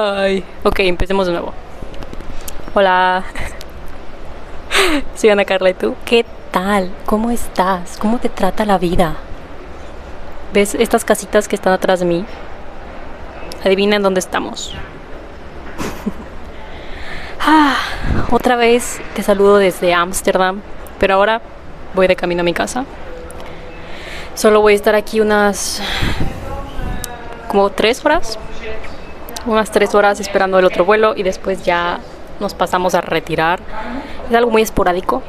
Ay, ok, empecemos de nuevo. Hola. Soy Ana Carla, ¿y tú? ¿Qué tal? ¿Cómo estás? ¿Cómo te trata la vida? ¿Ves estas casitas que están atrás de mí? Adivina en dónde estamos. ah, otra vez te saludo desde Ámsterdam, pero ahora voy de camino a mi casa. Solo voy a estar aquí unas como tres horas unas tres horas esperando el otro vuelo y después ya nos pasamos a retirar. Es algo muy esporádico.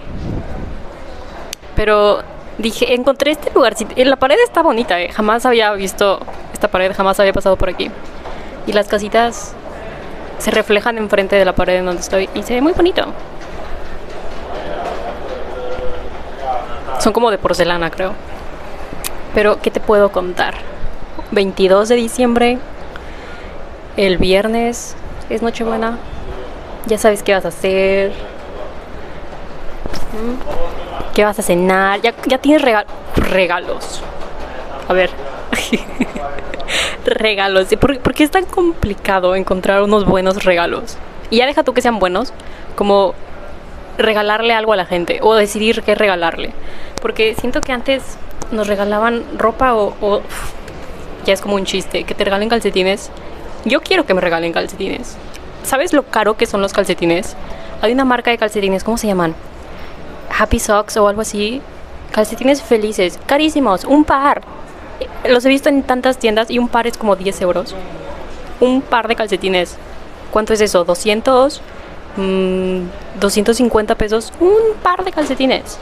Pero dije, encontré este lugar. La pared está bonita, ¿eh? jamás había visto esta pared, jamás había pasado por aquí. Y las casitas se reflejan enfrente de la pared en donde estoy y se ve muy bonito. Son como de porcelana, creo. Pero, ¿qué te puedo contar? 22 de diciembre, el viernes es Nochebuena. Ya sabes qué vas a hacer. ¿Qué vas a cenar? Ya, tienes regalos. A ver. regalos. ¿Por, ¿Por qué es tan complicado encontrar unos buenos regalos? Y ya deja tú que sean buenos, como regalarle algo a la gente o decidir qué regalarle. Porque siento que antes nos regalaban ropa o, o ya es como un chiste, que te regalen calcetines yo quiero que me regalen calcetines. ¿Sabes lo caro que son los calcetines? Hay una marca de calcetines, ¿cómo se llaman? Happy Socks o algo así. Calcetines felices, carísimos, un par. Los he visto en tantas tiendas y un par es como 10 euros. Un par de calcetines. ¿Cuánto es eso? ¿200? 250 mm, pesos. Un par de calcetines.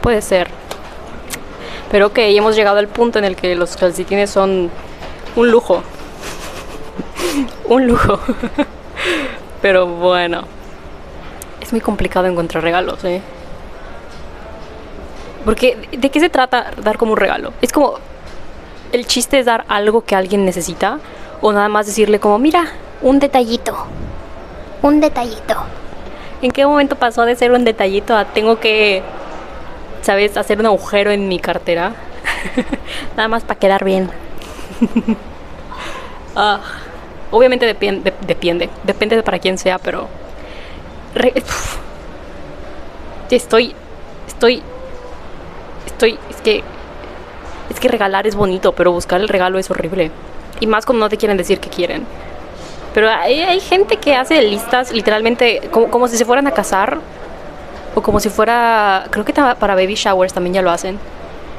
Puede ser. Pero ok, hemos llegado al punto en el que los calcetines son un lujo. un lujo. Pero bueno, es muy complicado encontrar regalos, ¿eh? Porque, ¿de qué se trata dar como un regalo? Es como, el chiste es dar algo que alguien necesita o nada más decirle como, mira, un detallito, un detallito. ¿En qué momento pasó de ser un detallito a tengo que, sabes, hacer un agujero en mi cartera? nada más para quedar bien. ah. Obviamente depende, depende, depende de para quién sea, pero estoy, estoy, estoy, es que, es que regalar es bonito, pero buscar el regalo es horrible. Y más cuando no te quieren decir que quieren. Pero hay, gente que hace listas literalmente como, como si se fueran a casar. O como si fuera, creo que para baby showers también ya lo hacen.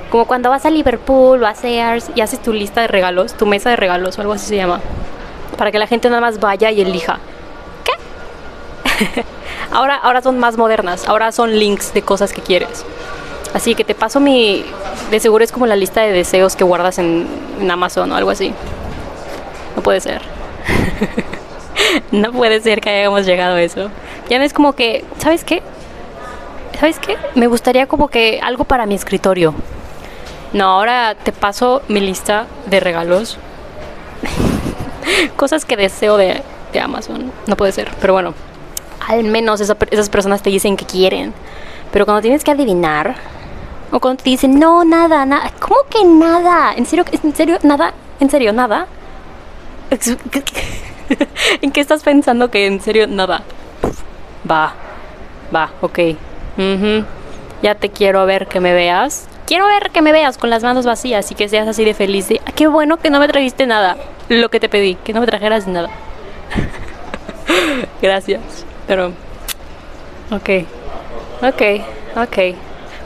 Como cuando vas a Liverpool o a Sears y haces tu lista de regalos, tu mesa de regalos o algo así se llama para que la gente nada más vaya y elija. ¿Qué? ahora, ahora son más modernas, ahora son links de cosas que quieres. Así que te paso mi... De seguro es como la lista de deseos que guardas en, Amazon o algo así. No puede ser. no puede ser que hayamos llegado a eso. Ya no es como que, ¿sabes qué? ¿Sabes qué? Me gustaría como que algo para mi escritorio. No, ahora te paso mi lista de regalos cosas que deseo de, Amazon. No puede ser, pero bueno, al menos esas personas te dicen que quieren. Pero cuando tienes que adivinar, o cuando te dicen, no, nada, nada, ¿cómo que nada? ¿En serio? ¿En serio? ¿Nada? ¿En serio? ¿Nada? ¿En qué estás pensando que en serio nada? Va, va, ok. Ya te quiero ver que me veas. Quiero ver que me veas con las manos vacías y que seas así de feliz. Ah, qué bueno que no me trajiste nada lo que te pedí, que no me trajeras nada. Gracias. Pero, ok, ok, ok.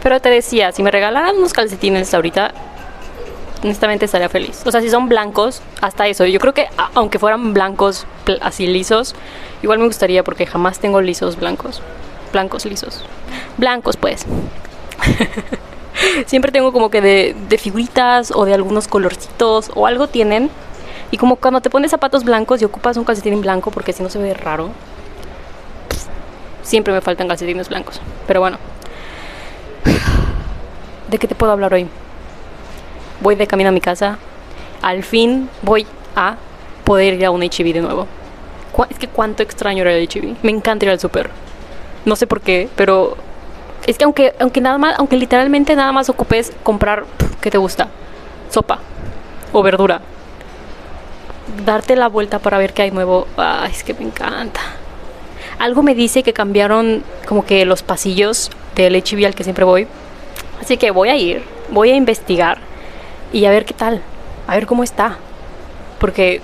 Pero te decía, si me regalaran unos calcetines ahorita, honestamente estaría feliz. O sea, si son blancos, hasta eso. Yo creo que aunque fueran blancos así lisos, igual me gustaría porque jamás tengo lisos blancos. Blancos lisos. Blancos, pues. Siempre tengo como que de, de figuritas o de algunos colorcitos o algo tienen y como cuando te pones zapatos blancos y ocupas un calcetín blanco porque si no se ve raro, siempre me faltan calcetines blancos. Pero bueno, ¿de qué te puedo hablar hoy? Voy de camino a mi casa. Al fin voy a poder ir a un HB de nuevo. Es que cuánto extraño era el HB. Me encanta ir al super. No sé por qué, pero es que aunque, aunque nada más, aunque literalmente nada más ocupes comprar, ¿qué te gusta? Sopa o verdura darte la vuelta para ver qué hay nuevo. Ay, es que me encanta. Algo me dice que cambiaron como que los pasillos del HIV al que siempre voy. Así que voy a ir, voy a investigar y a ver qué tal, a ver cómo está. Porque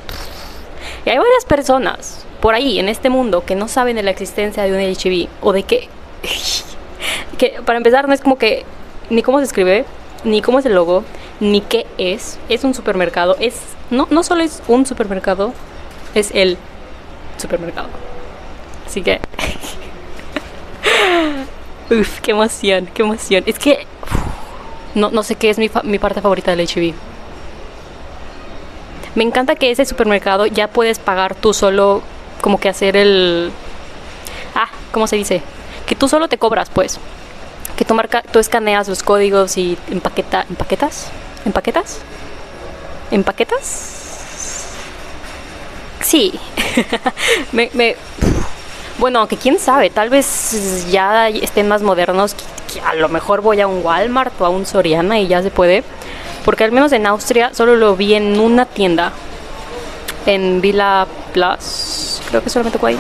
y hay varias personas por ahí en este mundo que no saben de la existencia de un HIV o de que, que para empezar no es como que ni cómo se escribe, ni cómo es el logo, ni qué es. Es un supermercado, es no no solo es un supermercado, es el supermercado. Así que Uf, qué emoción, qué emoción. Es que no, no sé qué es mi, fa- mi parte favorita del HIV. Me encanta que ese supermercado ya puedes pagar tú solo, como que hacer el... Ah, ¿cómo se dice? Que tú solo te cobras, pues. Que tú, marca, tú escaneas los códigos y empaqueta, empaquetas. ¿Empaquetas? ¿Empaquetas? Sí. me, bueno, aunque quién sabe, tal vez ya estén más modernos. A lo mejor voy a un Walmart o a un Soriana y ya se puede. Porque al menos en Austria solo lo vi en una tienda. En Villa Plus. Creo que solamente fue ahí.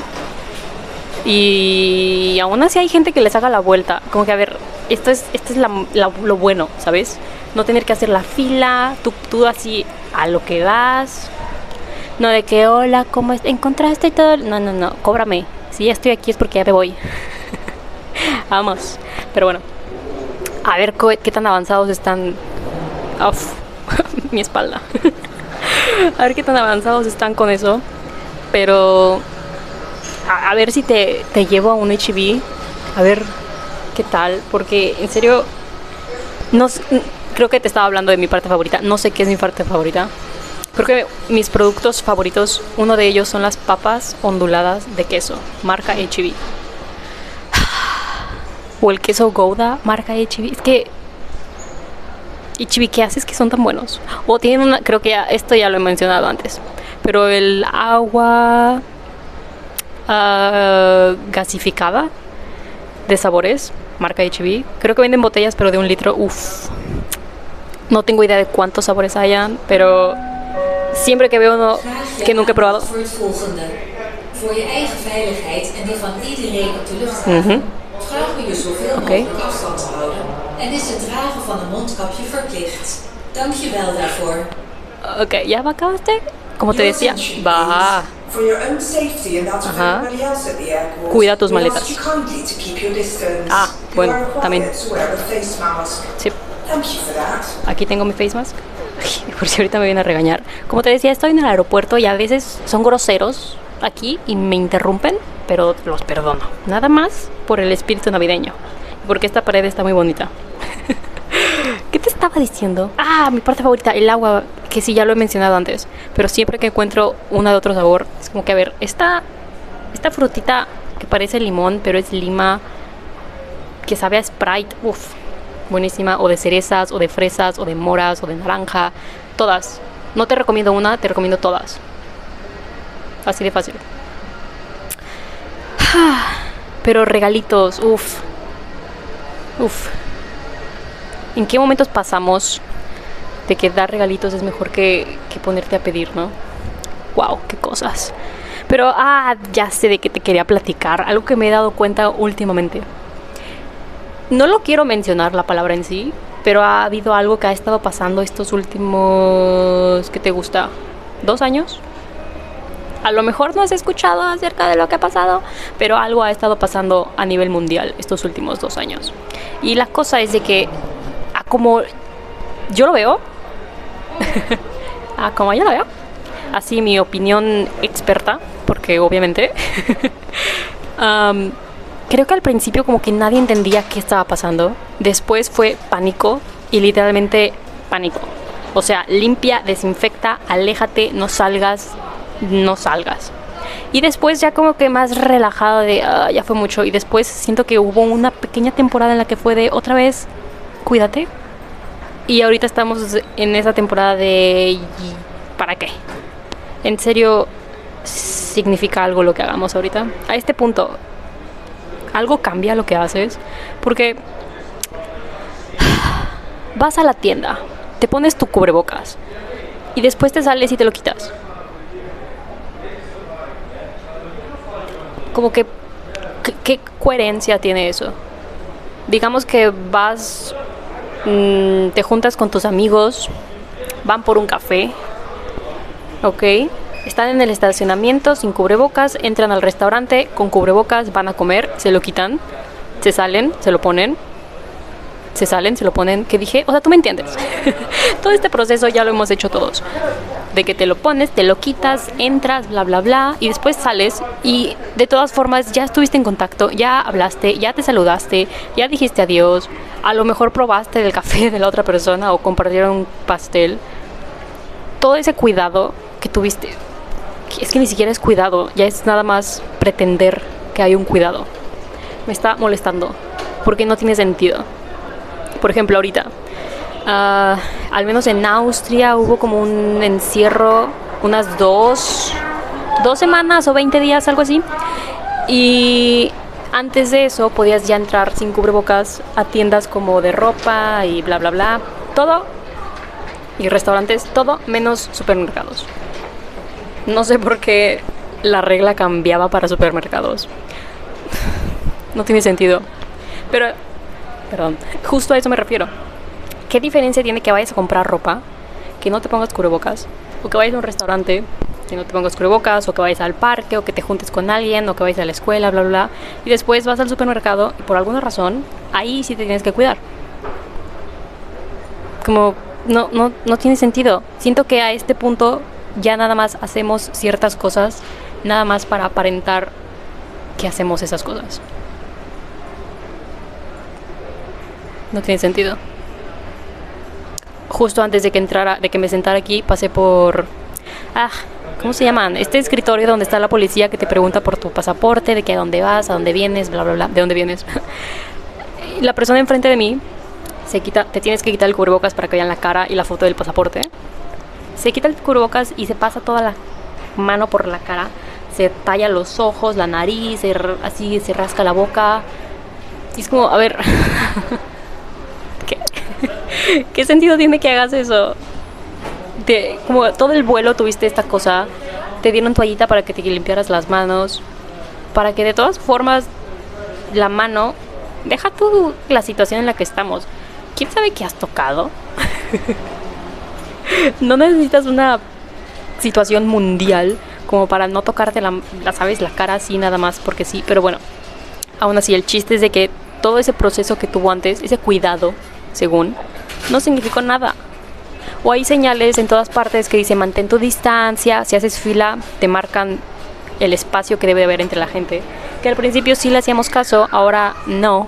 Y aún así hay gente que les haga la vuelta. Como que, a ver, esto es, esto es lo bueno, ¿sabes? No tener que hacer la fila, tú, tú así a lo que das. No de que, hola, ¿cómo es? ¿Encontraste todo? No, no, no, cóbrame. Si ya estoy aquí es porque ya me voy. Vamos. Pero bueno. A ver qué tan avanzados están. Uf, mi espalda. a ver qué tan avanzados están con eso. Pero a, ver si te, te llevo a un HIV. A ver qué tal. Porque en serio, no, creo que te estaba hablando de mi parte favorita. No sé qué es mi parte favorita. Creo que mis productos favoritos, uno de ellos son las papas onduladas de queso, marca HIV. O el queso Gouda, marca HIV. Es que HIV, ¿qué haces que son tan buenos? O tienen una, creo que ya, esto ya lo he mencionado antes, pero el agua ah, gasificada de sabores, marca HB. Creo que venden botellas, pero de un litro. Uff. No tengo idea de cuántos sabores hayan, pero siempre que veo uno que nunca he probado. Je wel daarvoor. Ok, ¿ya acabaste? Como te decía, va. Ajá. Cuida tus maletas. Ah, bueno, también. Sí, aquí tengo mi face mask. Por si ahorita me viene a regañar. Como te decía, estoy en el aeropuerto y a veces son groseros aquí y me interrumpen, pero los perdono. Nada más por el espíritu navideño. Porque esta pared está muy bonita. ¿Qué te estaba diciendo? Ah, mi parte favorita, el agua, que sí, ya lo he mencionado antes. Pero siempre que encuentro una de otro sabor, es como que, a ver, esta, esta frutita que parece limón, pero es lima, que sabe a Sprite, uff, buenísima, o de cerezas, o de fresas, o de moras, o de naranja, todas. No te recomiendo una, te recomiendo todas. Así de fácil. Pero regalitos, uff. Uff. ¿En qué momentos pasamos de que dar regalitos es mejor que, que ponerte a pedir, no? Wow, qué cosas. Pero, ah, ya sé de qué te quería platicar. Algo que me he dado cuenta últimamente. No lo quiero mencionar la palabra en sí, pero ha habido algo que ha estado pasando estos últimos, ¿qué te gusta? ¿Dos años? A lo mejor no has escuchado acerca de lo que ha pasado, pero algo ha estado pasando a nivel mundial estos últimos dos años. Y la cosa es de que, a como yo lo veo, a como yo lo veo, así mi opinión experta, porque obviamente, am, creo que al principio como que nadie entendía qué estaba pasando. Después fue pánico y literalmente pánico. O sea, limpia, desinfecta, aléjate, no salgas, no salgas. Y después ya como que más relajado de, "Ah, ya fue mucho. Y después siento que hubo una pequeña temporada en la que fue de, otra vez, cuídate. Y ahorita estamos en esa temporada de ¿para qué? En serio, significa algo lo que hagamos ahorita. A este punto, algo cambia lo que haces, porque vas a la tienda, te pones tu cubrebocas y después te sales y te lo quitas. Como que, ¿qué coherencia tiene eso? Digamos que vas mm, te juntas con tus amigos, van por un café, ¿ok? Están en el estacionamiento sin cubrebocas, entran al restaurante con cubrebocas, van a comer, se lo quitan, se salen, se lo ponen, se salen, se lo ponen. ¿Qué dije? O sea, tú me entiendes. Todo este proceso ya lo hemos hecho todos. De que te lo pones, te lo quitas, entras, bla, bla, bla, y después sales y de todas formas ya estuviste en contacto, ya hablaste, ya te saludaste, ya dijiste adiós, a lo mejor probaste del café de la otra persona o compartieron un pastel. Todo ese cuidado que tuviste, es que ni siquiera es cuidado, ya es nada más pretender que hay un cuidado. Me está molestando porque no tiene sentido. Por ejemplo, ahorita, ah, al menos en Austria hubo como un encierro, unas dos, dos semanas o 20 días, algo así. Y antes de eso podías ya entrar sin cubrebocas a tiendas como de ropa y bla, bla, bla. Todo. Y restaurantes, todo menos supermercados. No sé por qué la regla cambiaba para supermercados. No tiene sentido. Pero, perdón, justo a eso me refiero. ¿Qué diferencia tiene que vayas a comprar ropa, que no te pongas cubrebocas, o que vayas a un restaurante, que no te pongas cubrebocas, o que vayas al parque, o que te juntes con alguien, o que vayas a la escuela, bla, bla, bla, y después vas al supermercado y por alguna razón, ahí sí te tienes que cuidar? Como, no, no, no tiene sentido. Siento que a este punto ya nada más hacemos ciertas cosas, nada más para aparentar que hacemos esas cosas. No tiene sentido. Justo antes de que entrara, de que me sentara aquí, pasé por ah, ¿cómo se llaman? Este escritorio donde está la policía que te pregunta por tu pasaporte, de que a dónde vas, a dónde vienes, bla bla bla, de dónde vienes. la persona enfrente de mí se quita, te tienes que quitar el cubrebocas para que vean la cara y la foto del pasaporte. Se quita el cubrebocas y se pasa toda la mano por la cara, se talla los ojos, la nariz, así se rasca la boca. Es como, a ver, ¿qué, ¿qué sentido tiene que hagas eso? Te- como todo el vuelo tuviste esta cosa, te dieron toallita para que te limpiaras las manos, para que de todas formas la mano, deja tú la situación en la que estamos. ¿Quién sabe qué has tocado? no necesitas una situación mundial como para no tocarte la, la, sabes, la cara así nada más porque sí, pero bueno, aún así el chiste es de que todo ese proceso que tuvo antes, ese cuidado, según, no significó nada. O hay señales en todas partes que dice mantén tu distancia, si haces fila te marcan el espacio que debe haber entre la gente. Que al principio sí le hacíamos caso, ahora no.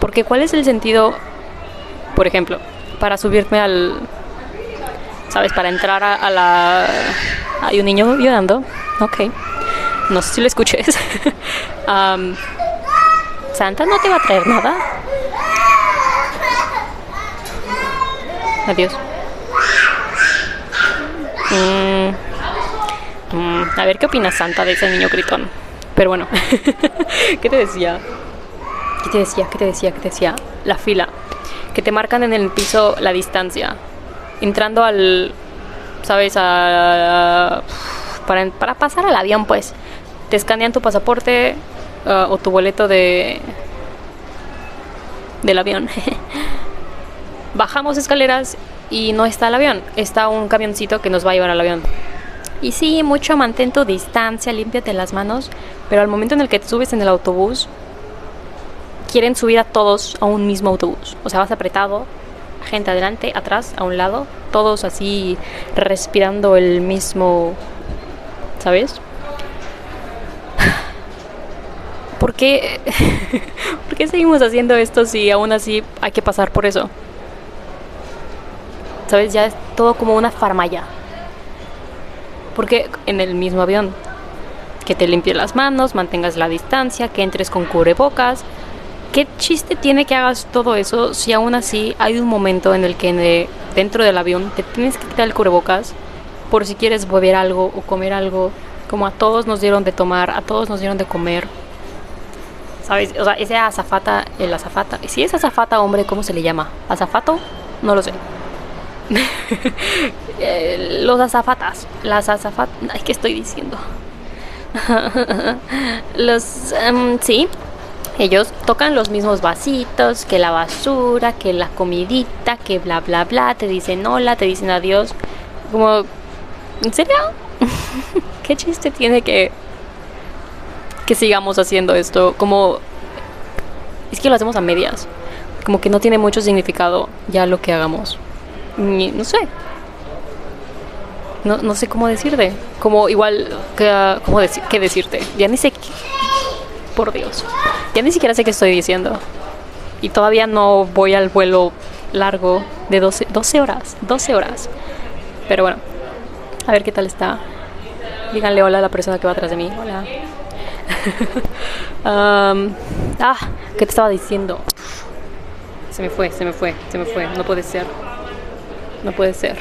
Porque ¿cuál es el sentido, por ejemplo, para subirme al, sabes, para entrar a, la... Hay un niño llorando, ok. No sé si lo escuches. Am, Santa no te va a traer nada. Adiós. Mm, mm, a ver qué opina Santa de ese niño gritón. Pero bueno, ¿qué te decía? ¿Qué te decía? ¿Qué te decía? ¿Qué te decía? La fila. Que te marcan en el piso la distancia. Entrando al. ¿Sabes? A, para, para pasar al avión, pues. Te escanean tu pasaporte uh, o tu boleto de. del avión. Bajamos escaleras y no está el avión. Está un camioncito que nos va a llevar al avión. Y sí, mucho mantén tu distancia, límpiate las manos. Pero al momento en el que subes en el autobús, quieren subir a todos a un mismo autobús. O sea, vas apretado, gente adelante, atrás, a un lado, todos así respirando el mismo, ¿sabes? ¿Por qué, ¿Por qué seguimos haciendo esto si aún así hay que pasar por eso? ¿Sabes? Ya es todo como una farmaya. Porque en el mismo avión, que te limpies las manos, mantengas la distancia, que entres con cubrebocas. ¿Qué chiste tiene que hagas todo eso si aún así hay un momento en el que dentro del avión te tienes que quitar el cubrebocas por si quieres beber algo o comer algo? Como a todos nos dieron de tomar, a todos nos dieron de comer. ¿Sabes? O sea, ese azafata, el azafata. Si es azafata, hombre, ¿cómo se le llama? ¿Azafato? No lo sé. Eh, los azafatas. Las azafatas. Ay, ¿qué estoy diciendo? los, em, sí, ellos tocan los mismos vasitos, que la basura, que la comidita, que bla, bla, bla, te dicen hola, te dicen adiós. Como, ¿en serio? ¿Qué chiste tiene que, que sigamos haciendo esto? Como, es que lo hacemos a medias. Como que no tiene mucho significado ya lo que hagamos. Ni- no sé. No, no sé cómo decirte. Como igual, que, ¿cómo qué decirte? Ya ni sé qué- por Dios. Ya ni siquiera sé qué estoy diciendo. Y todavía no voy al vuelo largo de 12, 12 horas. 12 horas. Pero bueno, a ver qué tal está. Díganle hola a la persona que va atrás de mí. Hola. Ah, ¿qué te estaba diciendo? Se me fue, se me fue, se me fue. No puede ser. No puede ser.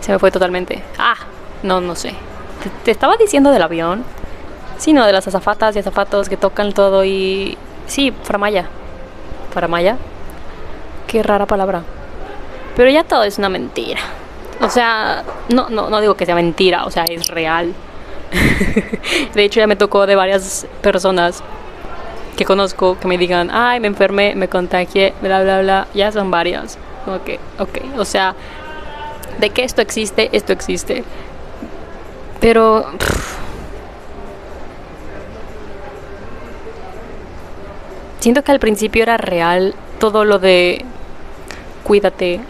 Se me fue totalmente. Ah, no, no sé. Te, te estaba diciendo del avión. Sí, no, de las azafatas y azafatos que tocan todo y... Sí, faramaya. ¿Faramaya? Qué rara palabra. Pero ya todo es una mentira. O sea, no, no, no digo que sea mentira, o sea, es real. de hecho, ya me tocó de varias personas que conozco que me digan, ay, me enfermé, me contagié, bla, bla, bla. Ya son varias. Que, ok, o sea, de que esto existe, esto existe. Pero... siento que al principio era real todo lo de cuídate,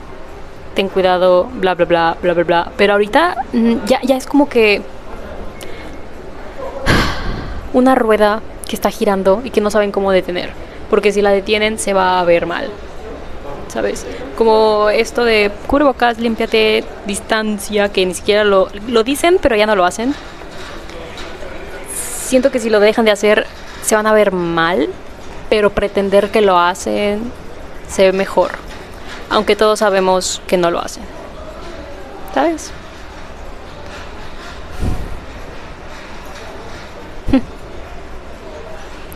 ten cuidado, bla, bla, bla, bla, bla, bla. Pero ahorita mm, ya, ya es como que una rueda que está girando y que no saben cómo detener. Porque si la detienen se va a ver mal. ¿Sabes? Como esto de cubrebocas, límpiate, distancia, que ni siquiera lo, lo dicen, pero ya no lo hacen. Siento que si lo dejan de hacer, se van a ver mal, pero pretender que lo hacen se ve mejor. Aunque todos sabemos que no lo hacen. ¿Sabes?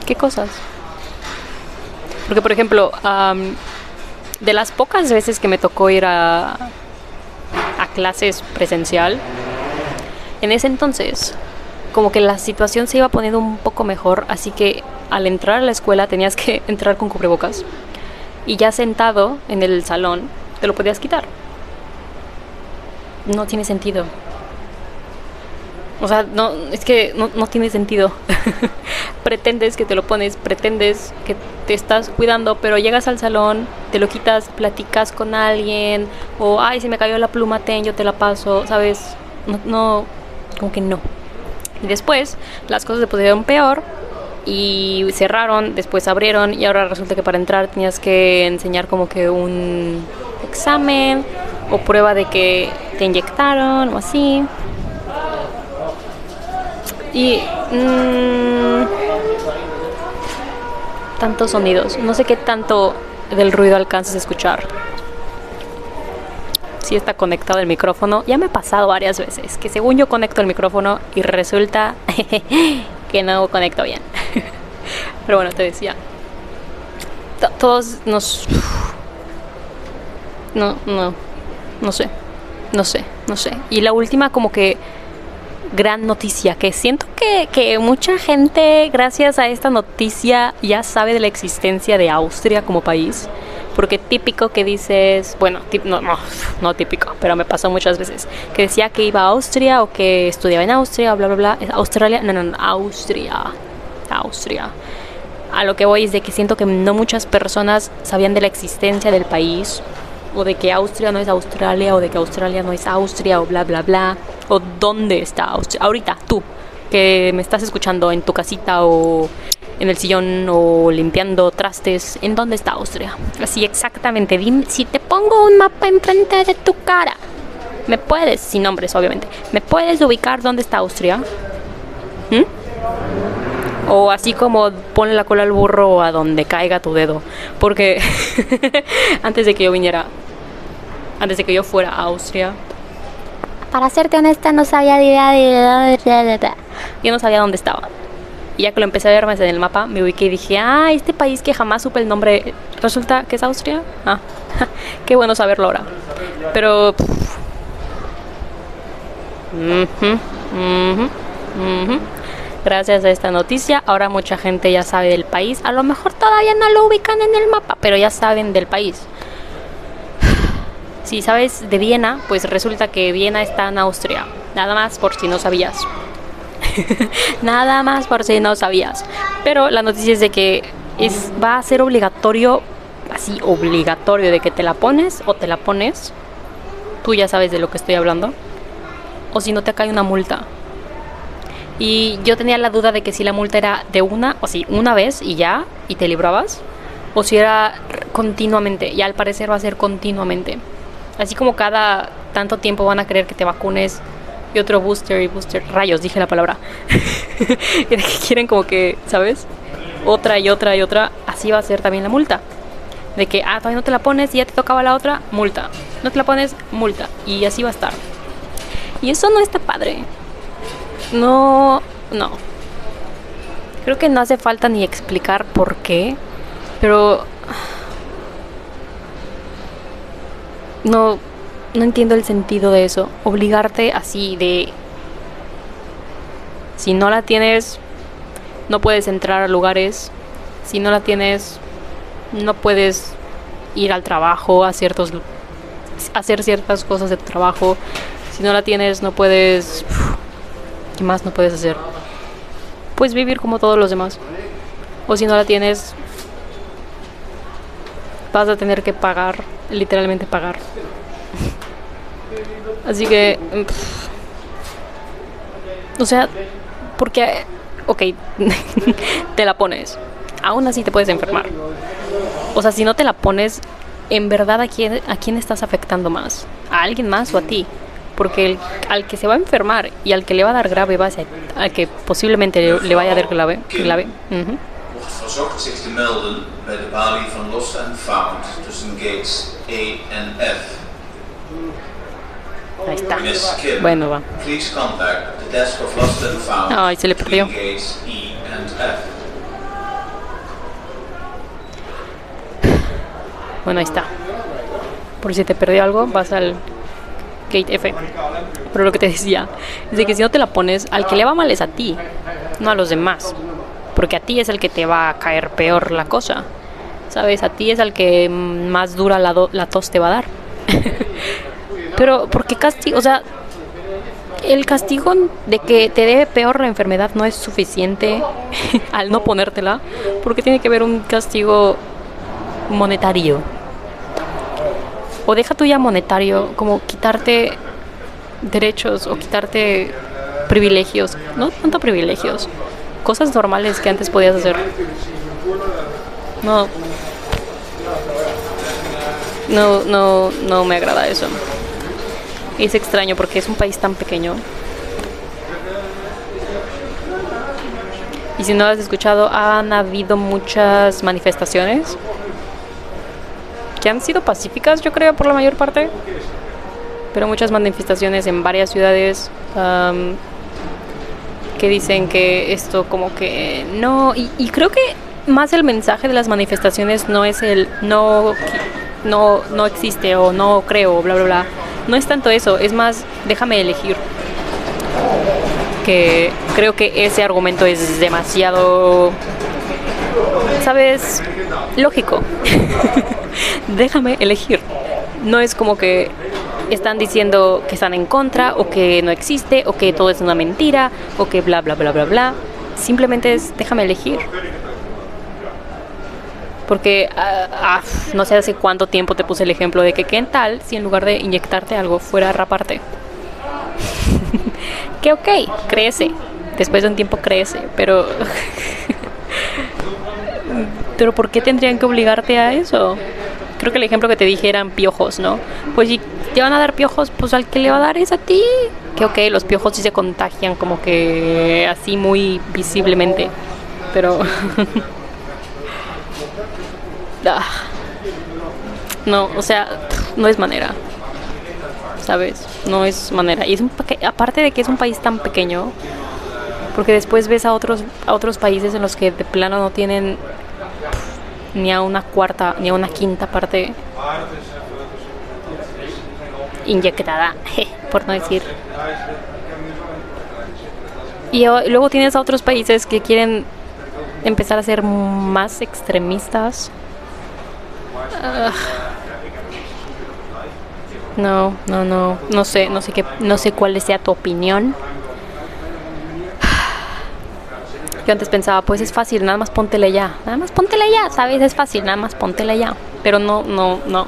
¿Qué cosas? Porque, por ejemplo, am, de las pocas veces que me tocó ir a, a clases presencial, en ese entonces, como que la situación se iba poniendo un poco mejor, así que al entrar a la escuela tenías que entrar con cubrebocas. Y ya sentado en el salón, te lo podías quitar. No tiene sentido. O sea, no, es que no, no tiene sentido. pretendes que te lo pones, pretendes que te estás cuidando, pero llegas al salón, te lo quitas, platicas con alguien, o ay, se me cayó la pluma, ten, yo te la paso, ¿sabes? No, no como que no. Y después las cosas se pusieron peor y cerraron, después abrieron y ahora resulta que para entrar tenías que enseñar como que un examen o prueba de que te inyectaron o así. Y mm, tantos sonidos, no sé qué tanto del ruido alcanzas a escuchar. Si está conectado el micrófono, ya me ha pasado varias veces que según yo conecto el micrófono y resulta que no conecto bien. Pero bueno, te decía, to- todos nos no, no, no sé, no sé, no sé. Y la última como que gran noticia, que siento que, que mucha gente gracias a esta noticia ya sabe de la existencia de Austria como país. Porque típico que dices, bueno, no, no, no típico, pero me pasó muchas veces, que decía que iba a Austria o que estudiaba en Austria, bla, bla, bla. ¿Es Australia? No, no, no, Austria. Austria. A lo que voy es de que siento que no muchas personas sabían de la existencia del país, o de que Austria no es Australia, o de que Australia no es Austria, o bla, bla, bla, o dónde está Austria. Ahorita, tú, que me estás escuchando en tu casita o en el sillón o limpiando trastes, ¿en dónde está Austria? Así exactamente, dime, si te pongo un mapa enfrente de tu cara, ¿me puedes, sin nombres obviamente, ¿me puedes ubicar dónde está Austria? ¿Mm? O así como ponle la cola al burro a donde caiga tu dedo. Porque antes de que yo viniera, antes de que yo fuera a Austria, para serte honesta, no sabía de idea de... Yo no sabía dónde estaba. Y ya que lo empecé a ver más en el mapa, me ubiqué y dije, ah, este país que jamás supe el nombre, resulta que es Austria. Ah, qué bueno saberlo ahora. Pero... ujú, ujú. Ujú. Gracias a esta noticia, ahora mucha gente ya sabe del país. A lo mejor todavía no lo ubican en el mapa, pero ya saben del país. Si sabes de Viena, pues resulta que Viena está en Austria. Nada más por si no sabías. Nada más por si no sabías. Pero la noticia es de que es, va a ser obligatorio, así obligatorio, de que te la pones o te la pones. Tú ya sabes de lo que estoy hablando. O si no te cae una multa. Y yo tenía la duda de que si la multa era de una, o si una vez y ya, y te librabas, o si era continuamente, y al parecer va a ser continuamente. Así como cada tanto tiempo van a querer que te vacunes y otro booster y booster, rayos, dije la palabra. Que quieren como que, ¿sabes? Otra y otra y otra, así va a ser también la multa. De que, ah, todavía no te la pones y ya te tocaba la otra, multa. No te la pones, multa. Y así va a estar. Y eso no está padre. No, no. Creo que no hace falta ni explicar por qué, pero no, no entiendo el sentido de eso. Obligarte así de... Si no la tienes, no puedes entrar a lugares. Si no la tienes, no puedes ir al trabajo, a ciertos, hacer ciertas cosas de tu trabajo. Si no la tienes, no puedes... ¿Qué más no puedes hacer? Puedes vivir como todos los demás. O si no la tienes, vas a tener que pagar, literalmente pagar. Así que, mm, o sea, porque, ok, te la pones, aún así te puedes enfermar. O sea, si no te la pones, en verdad a quién, a quién estás afectando más, a alguien más o a ti. Porque el- al que se va a enfermar y al que le va a dar grave va al que posiblemente le, vaya a dar grave. grave. Ahí está. Bueno, va. please se le perdió. Bueno, ahí está. Por si te perdió algo, vas al Gate F. Pero lo que te decía es de que si no te la pones, al que le va mal es a ti, no a los demás. Porque a ti es el que te va a caer peor la cosa. ¿Sabes? A ti es al que más dura la, do- la tos te va a dar. Pero, porque castigo? O sea, el castigo de que te dé peor la enfermedad no es suficiente al no ponértela. Porque tiene que haber un castigo monetario. O deja tú ya monetario, como quitarte derechos o quitarte privilegios. No tanto privilegios. Cosas normales que antes podías hacer. No. No, no, no me agrada eso. Es extraño porque es un país tan pequeño. Y si no lo has escuchado, han habido muchas manifestaciones que han sido pacíficas, yo creo, por la mayor parte. Pero muchas manifestaciones en varias ciudades que dicen que esto como que no... Y, y creo que más el mensaje de las manifestaciones no es el no, no, no existe o no creo, bla, bla, bla. No es tanto eso, es más déjame elegir. Que creo que ese argumento es demasiado, ¿sabes? Lógico. déjame elegir. No es como que están diciendo que están en contra o que no existe o que todo es una mentira o que bla bla bla bla bla. Simplemente es déjame elegir. Porque ah, ah, no sé hace cuánto tiempo te puse el ejemplo de que qué tal si en lugar de inyectarte algo fuera a raparte. que ok, crece. Después de un tiempo crece, pero pero ¿por qué tendrían que obligarte a eso? Creo que el ejemplo que te dije eran piojos, ¿no? Pues si te van a dar piojos, pues al que le va a dar es a ti. Que ok, los piojos sí se contagian como que así muy visiblemente. Pero... Ah. no, o sea, no es manera. ¿Sabes? No es manera. Y es un aparte de que es un país tan pequeño, porque después ves a otros a otros países en los que de plano no tienen ni a una cuarta ni a una quinta parte inyectada, por no decir Y luego tienes a otros países que quieren empezar a ser más extremistas. Ah. no, no, no, no sé, no sé qué, no sé cuál sea tu opinión. Yo antes pensaba, pues es fácil, nada más póntele ya, nada más póntele ya, ¿sabes? Es fácil, nada más póntele ya. Pero no, no, no.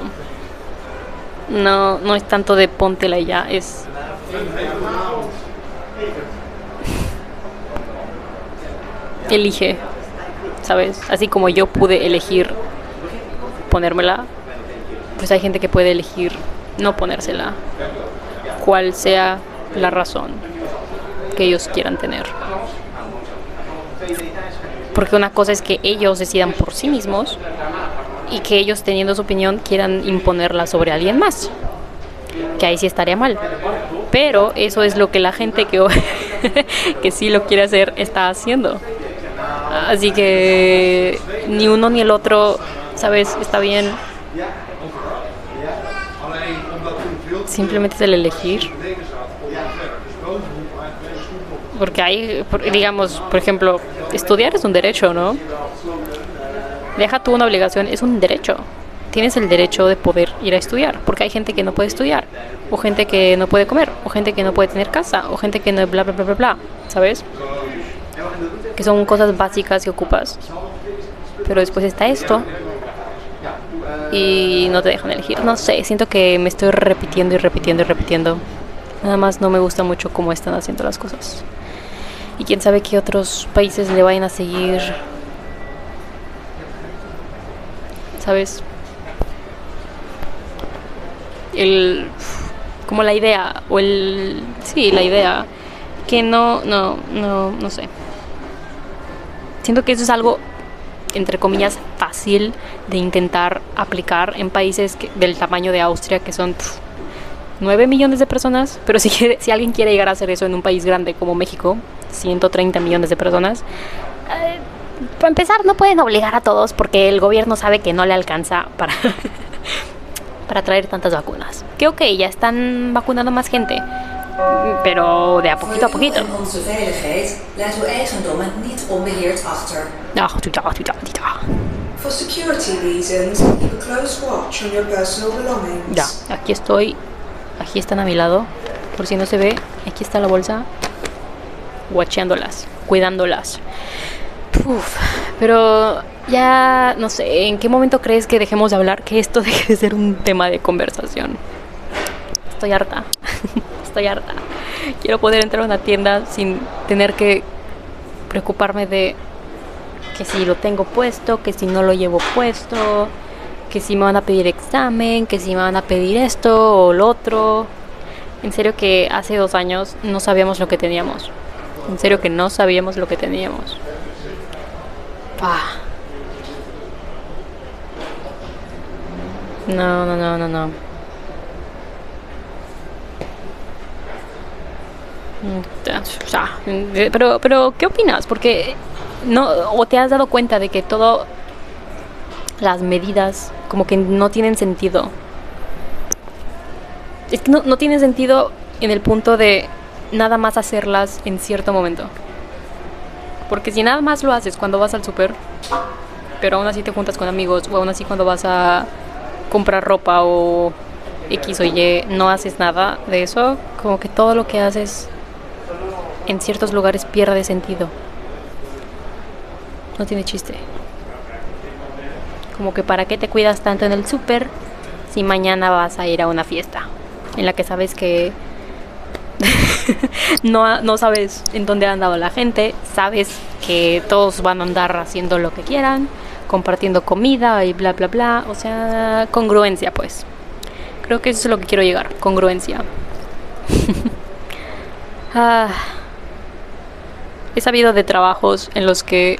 No, no es tanto de póntela ya, es elige, ¿sabes? Así como yo pude elegir ponérmela, pues hay gente que puede elegir no ponérsela, cual sea la razón que ellos quieran tener. Porque una cosa es que ellos decidan por sí mismos y que ellos teniendo su opinión quieran imponerla sobre alguien más. Que ahí sí estaría mal. Pero eso es lo que la gente que, que sí lo quiere hacer está haciendo. Así que ni uno ni el otro, ¿sabes? Está bien. Simplemente es el elegir. Porque hay, digamos, por ejemplo, estudiar es un derecho, ¿no? Deja tú una obligación, es un derecho. Tienes el derecho de poder ir a estudiar, porque hay gente que no puede estudiar, o gente que no puede comer, o gente que no puede tener casa, o gente que no bla bla bla bla bla, ¿sabes? Que son cosas básicas que ocupas. Pero después está esto y no te dejan elegir. No sé, siento que me estoy repitiendo y repitiendo y repitiendo. Nada más no me gusta mucho cómo están haciendo las cosas. Y quién sabe qué otros países le vayan a seguir. ¿Sabes? El. Como la idea, o el. Sí, la idea. Que no, no, no, no sé. Siento que eso es algo, entre comillas, fácil de intentar aplicar en países del tamaño de Austria, que son 9 millones de personas. Pero si, quiere- si alguien quiere llegar a hacer eso en un país grande como México, 130 millones de personas, eh, para empezar, no pueden obligar a todos porque el gobierno sabe que no le alcanza para, para traer tantas vacunas. Que ok, ya están vacunando más gente, pero de a poquito a poquito. Ah, tuta, tuta, tuta. For security reasons, keep a close watch on your personal belongings. Ya, aquí estoy. Aquí están a mi lado. Por si no se ve, aquí está la bolsa. Guacheándolas, cuidándolas. Uf, pero ya no sé, ¿en qué momento crees que dejemos de hablar? Que esto deje de ser un tema de conversación. Estoy harta. Estoy harta. Quiero poder entrar a una tienda sin tener que preocuparme de que si lo tengo puesto, que si no lo llevo puesto, que si me van a pedir examen, que si me van a pedir esto o lo otro. En serio que hace dos años no sabíamos lo que teníamos. En serio que no sabíamos lo que teníamos. Pah. No, no, no, no, no. Pero, pero, ¿qué opinas? Porque no, o te has dado cuenta de que todo las medidas como que no tienen sentido. Es que no, no tiene sentido en el punto de nada más hacerlas en cierto momento. Porque si nada más lo haces cuando vas al súper, pero aún así te juntas con amigos, o aún así cuando vas a comprar ropa o X o Y, no haces nada de eso, como que todo lo que haces en ciertos lugares pierde sentido. No tiene chiste. Como que para qué te cuidas tanto en el súper si mañana vas a ir a una fiesta en la que sabes que no, no sabes en dónde ha andado la gente, sabes que todos van a andar haciendo lo que quieran, compartiendo comida y bla bla bla, o sea, congruencia pues. Creo que eso es lo que quiero llegar, congruencia. Ah, he sabido de trabajos en los que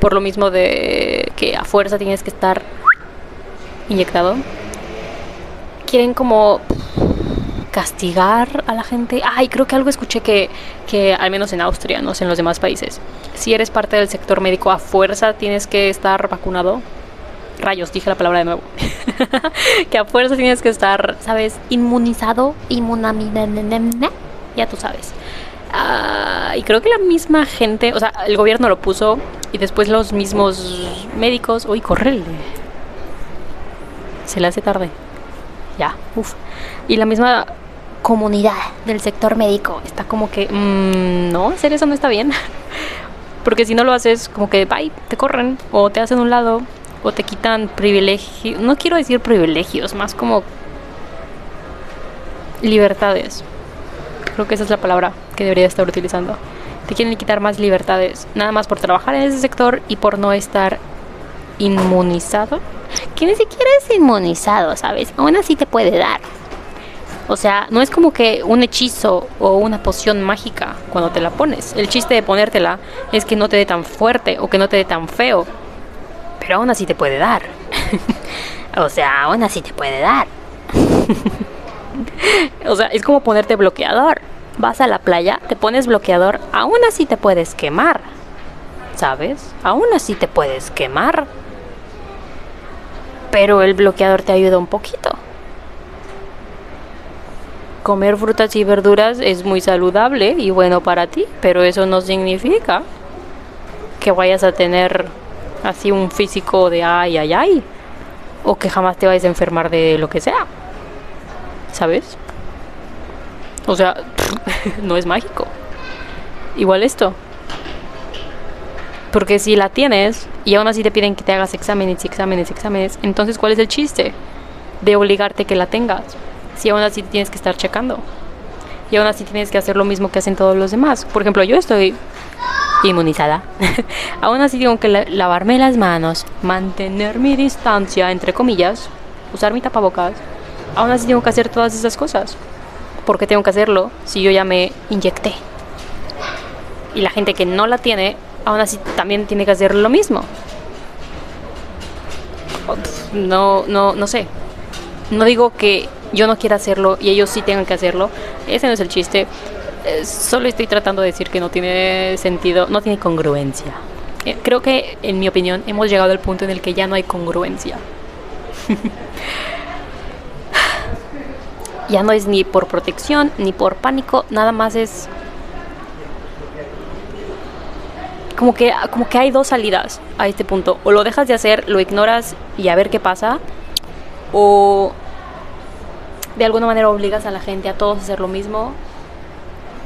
por lo mismo de que a fuerza tienes que estar inyectado, quieren como castigar a la gente. Ay, creo que algo escuché que, que al menos en Austria, no sé en los demás países, si eres parte del sector médico a fuerza tienes que estar vacunado. Rayos, dije la palabra de nuevo. que a fuerza tienes que estar, ¿sabes? Inmunizado, inmunamina, ya tú sabes. Ah, y creo que la misma gente, o sea, el gobierno lo puso y después los mismos médicos. Uy, correle. Se le hace tarde. Ya, uff. Y la misma comunidad del sector médico está como que, mm, no, hacer eso no está bien. Porque si no lo haces, como que, bye, te corren o te hacen un lado o te quitan privilegios. No quiero decir privilegios, más como libertades. Creo que esa es la palabra que debería estar utilizando. Te quieren quitar más libertades, nada más por trabajar en ese sector y por no estar inmunizado. Que ni siquiera es inmunizado, ¿sabes? Aún así te puede dar. O sea, no es como que un hechizo o una poción mágica cuando te la pones. El chiste de ponértela es que no te dé tan fuerte o que no te dé tan feo. Pero aún así te puede dar. o sea, aún así te puede dar. o sea, es como ponerte bloqueador. Vas a la playa, te pones bloqueador, aún así te puedes quemar. ¿Sabes? Aún así te puedes quemar. Pero el bloqueador te ayuda un poquito. Comer frutas y verduras es muy saludable y bueno para ti, pero eso no significa que vayas a tener así un físico de ay, ay, ay, o que jamás te vayas a enfermar de lo que sea. ¿Sabes? O sea, no es mágico. Igual esto. Porque si la tienes y aún así te piden que te hagas exámenes y exámenes y exámenes, entonces ¿cuál es el chiste de obligarte que la tengas? Si aún así tienes que estar checando. Y aún así tienes que hacer lo mismo que hacen todos los demás. Por ejemplo, yo estoy inmunizada. aún así tengo que lavarme las manos, mantener mi distancia, entre comillas, usar mi tapabocas. Aún así tengo que hacer todas esas cosas. ¿Por qué tengo que hacerlo si yo ya me inyecté? Y la gente que no la tiene, aún así también tiene que hacer lo mismo. No, no, no sé. No digo que yo no quiera hacerlo y ellos sí tengan que hacerlo. Ese no es el chiste. Eh, solo estoy tratando de decir que no tiene sentido, no tiene congruencia. Eh, creo que, en mi opinión, hemos llegado al punto en el que ya no hay congruencia. ya no es ni por protección ni por pánico, nada más es como que como que hay dos salidas a este punto, o lo dejas de hacer, lo ignoras y a ver qué pasa, o de alguna manera obligas a la gente a todos a hacer lo mismo,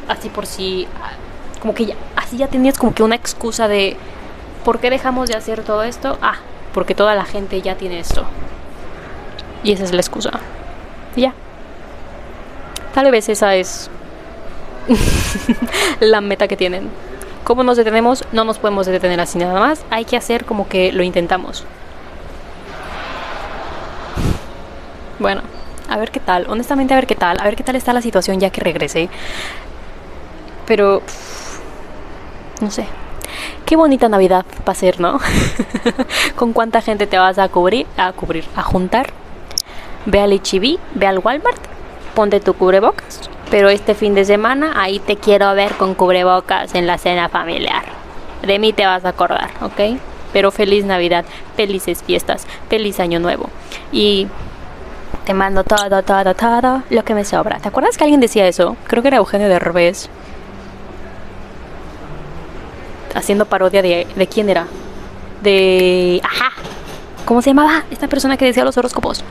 así por si como que ya, así ya tenías como que una excusa de ¿por qué dejamos de hacer todo esto? Ah, porque toda la gente ya tiene esto. Y esa es la excusa. Y ya. Tal vez esa es la meta que tienen. ¿Cómo nos detenemos? No nos podemos detener así nada más. Hay que hacer como que lo intentamos. Bueno, a ver qué tal. Honestamente, a ver qué tal. A ver qué tal está la situación ya que regrese. Pero... No sé. Qué bonita Navidad va a ser, ¿no? ¿Con cuánta gente te vas a cubrir? A cubrir, a juntar. Ve al HB, ve al Walmart ponte tu cubrebocas. Pero este fin de semana ahí te quiero ver con cubrebocas en la cena familiar. De mí te vas a acordar, ¿ok? Pero feliz Navidad, felices fiestas, feliz Año Nuevo. Y te mando todo, todo, todo lo que me sobra. ¿Te acuerdas que alguien decía eso? Creo que era Eugenio de Revés. Haciendo parodia de, de quién era. De... Ajá. ¿Cómo se llamaba? Esta persona que decía los horóscopos.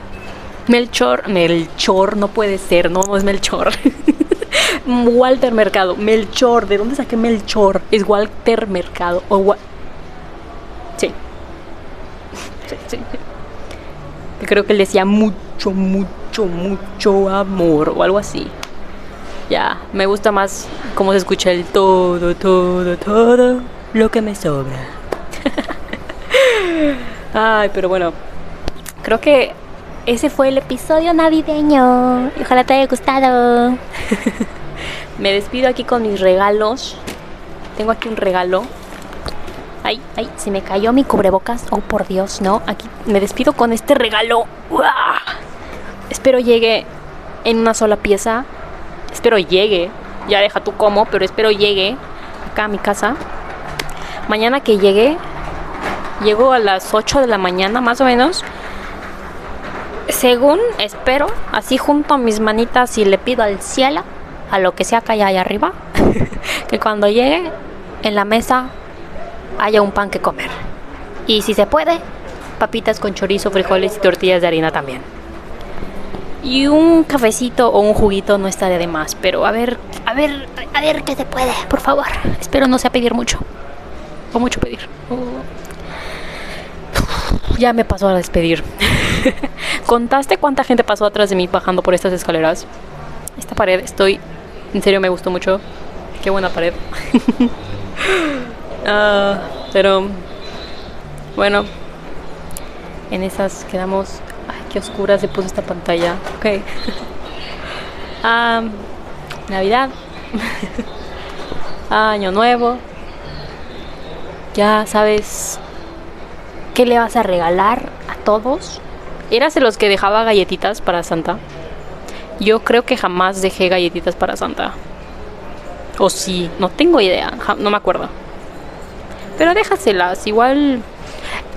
Melchor, Melchor, no puede ser, no, no es Melchor. Walter Mercado, Melchor, ¿de dónde saqué Melchor? Es Walter Mercado. O sí. sí, sí. Creo que él decía mucho, mucho, mucho amor o algo así. Ya, me gusta más cómo se escucha el todo, todo, todo lo que me sobra. Ay, pero bueno, creo que ese fue el episodio navideño. Ojalá te haya gustado. me despido aquí con mis regalos. Tengo aquí un regalo. Ay, ay, se me cayó mi cubrebocas. Oh, por Dios, no. Aquí me despido con este regalo. Espero llegue en una sola pieza. Espero llegue. Ya deja tú cómo, pero espero llegue acá a mi casa. Mañana que llegue, llego a las 8 de la mañana más o menos según espero, así junto a mis manitas y le pido al cielo a lo que sea que haya ahí arriba, que cuando llegue en la mesa haya un pan que comer. Y si se puede, papitas con chorizo, frijoles y tortillas de harina también. Y un cafecito o un juguito no estaría de más, pero a ver, a ver, a ver qué se puede, por favor. Espero no sea pedir mucho. O mucho pedir. O- Ya me pasó a despedir. ¿Contaste cuánta gente pasó atrás de mí bajando por estas escaleras? Esta pared, estoy. En serio, me gustó mucho. Qué buena pared. Ah, pero. Bueno. En esas quedamos. Ay, qué oscura se puso esta pantalla. Ok. Ah, Navidad. Año nuevo. Ya sabes ¿Qué le vas a regalar a todos? ¿Eras de los que dejaba galletitas para Santa? Yo creo que jamás dejé galletitas para Santa. O sí, no tengo idea, no me acuerdo. Pero déjaselas, igual...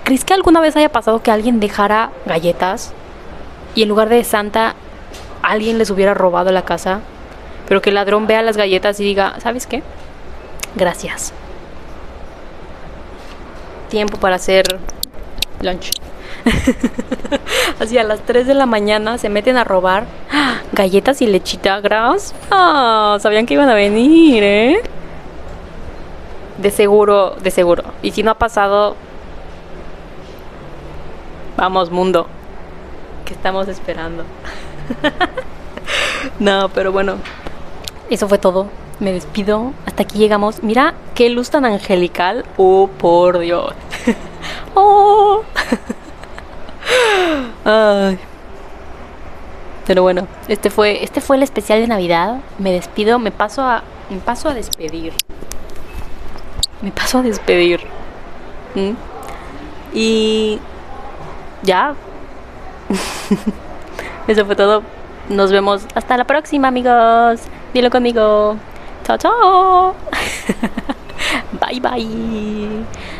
¿Crees que alguna vez haya pasado que alguien dejara galletas y en lugar de Santa alguien les hubiera robado la casa? Pero que el ladrón vea las galletas y diga, ¿sabes qué? Gracias. Tiempo para hacer lunch. Así a las 3 de la mañana se meten a robar galletas y lechita gras. Ah, sabían que iban a venir, ¿eh? De seguro, de seguro. Y si no ha pasado, vamos mundo, que estamos esperando. no, pero bueno, eso fue todo. Me despido. Hasta aquí llegamos. Mira qué luz tan angelical. Oh, por Dios. oh. Ay. Pero bueno, este fue este fue el especial de Navidad. Me despido, me paso a me paso a despedir. Me paso a despedir. ¿Mm? Y ya. Eso fue todo. Nos vemos hasta la próxima, amigos. Dilo conmigo. Chao, chao. bye, bye.